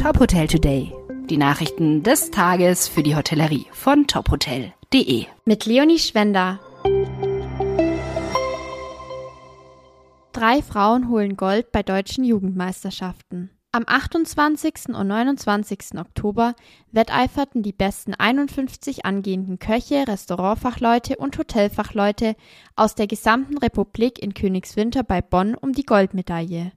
Top Hotel Today. Die Nachrichten des Tages für die Hotellerie von tophotel.de. Mit Leonie Schwender. Drei Frauen holen Gold bei deutschen Jugendmeisterschaften. Am 28. und 29. Oktober wetteiferten die besten 51 angehenden Köche, Restaurantfachleute und Hotelfachleute aus der gesamten Republik in Königswinter bei Bonn um die Goldmedaille.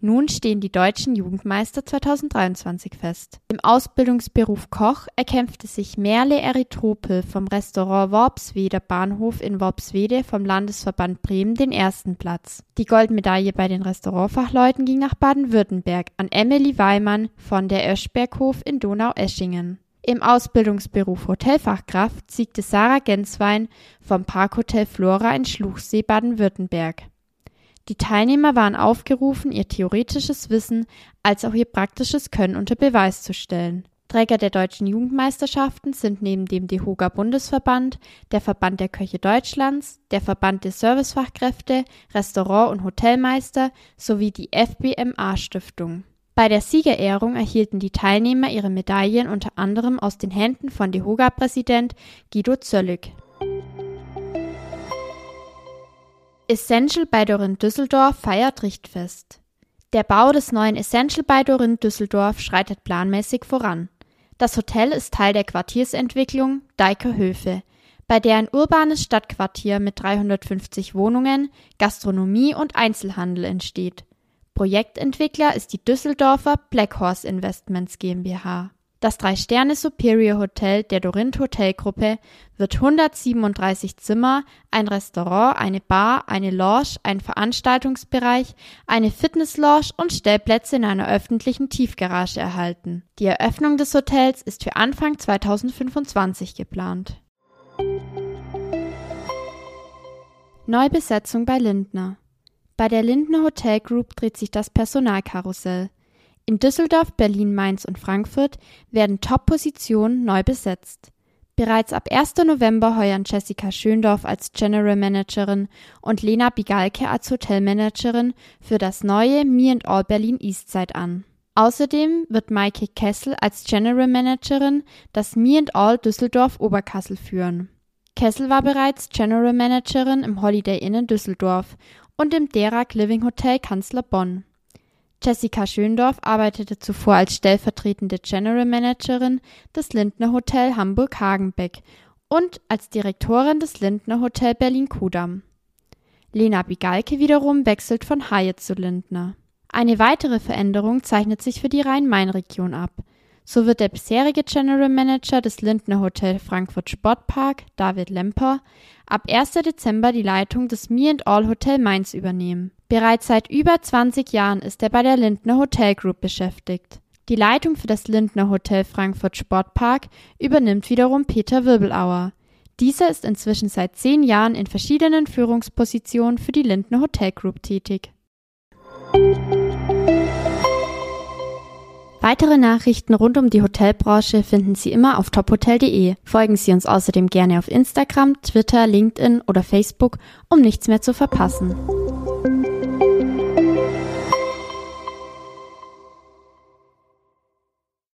Nun stehen die deutschen Jugendmeister 2023 fest. Im Ausbildungsberuf Koch erkämpfte sich Merle Eritropel vom Restaurant Worpsweder Bahnhof in Worpswede vom Landesverband Bremen den ersten Platz. Die Goldmedaille bei den Restaurantfachleuten ging nach Baden-Württemberg an Emily Weimann von der Öschberghof in Donau-Eschingen. Im Ausbildungsberuf Hotelfachkraft siegte Sarah Genswein vom Parkhotel Flora in Schluchsee Baden-Württemberg. Die Teilnehmer waren aufgerufen, ihr theoretisches Wissen als auch ihr praktisches Können unter Beweis zu stellen. Träger der deutschen Jugendmeisterschaften sind neben dem DEHOGA Bundesverband, der Verband der Köche Deutschlands, der Verband der Servicefachkräfte, Restaurant- und Hotelmeister sowie die FBMA Stiftung. Bei der Siegerehrung erhielten die Teilnehmer ihre Medaillen unter anderem aus den Händen von DEHOGA-Präsident Guido Zöllig. Essential bei Dorin Düsseldorf feiert Richtfest. Der Bau des neuen Essential bei Dorin Düsseldorf schreitet planmäßig voran. Das Hotel ist Teil der Quartiersentwicklung Deiker Höfe, bei der ein urbanes Stadtquartier mit 350 Wohnungen, Gastronomie und Einzelhandel entsteht. Projektentwickler ist die Düsseldorfer Black Horse Investments GmbH. Das Drei-Sterne Superior Hotel der Dorint Hotelgruppe wird 137 Zimmer, ein Restaurant, eine Bar, eine Lounge, ein Veranstaltungsbereich, eine Fitnesslounge und Stellplätze in einer öffentlichen Tiefgarage erhalten. Die Eröffnung des Hotels ist für Anfang 2025 geplant. Neubesetzung bei Lindner. Bei der Lindner Hotel Group dreht sich das Personalkarussell. In Düsseldorf, Berlin, Mainz und Frankfurt werden Top-Positionen neu besetzt. Bereits ab 1. November heuern Jessica Schöndorf als General Managerin und Lena Bigalke als Hotelmanagerin für das neue Me and All Berlin Eastside an. Außerdem wird Maike Kessel als General Managerin das Me and All Düsseldorf Oberkassel führen. Kessel war bereits General Managerin im Holiday Inn in Düsseldorf und im Derak Living Hotel Kanzler Bonn. Jessica Schöndorf arbeitete zuvor als stellvertretende General Managerin des Lindner Hotel Hamburg-Hagenbeck und als Direktorin des Lindner Hotel Berlin-Kudamm. Lena Bigalke wiederum wechselt von Hyatt zu Lindner. Eine weitere Veränderung zeichnet sich für die Rhein-Main-Region ab. So wird der bisherige General Manager des Lindner Hotel Frankfurt Sportpark, David Lemper, ab 1. Dezember die Leitung des Me and All Hotel Mainz übernehmen. Bereits seit über 20 Jahren ist er bei der Lindner Hotel Group beschäftigt. Die Leitung für das Lindner Hotel Frankfurt Sportpark übernimmt wiederum Peter Wirbelauer. Dieser ist inzwischen seit zehn Jahren in verschiedenen Führungspositionen für die Lindner Hotel Group tätig. Weitere Nachrichten rund um die Hotelbranche finden Sie immer auf tophotel.de. Folgen Sie uns außerdem gerne auf Instagram, Twitter, LinkedIn oder Facebook, um nichts mehr zu verpassen.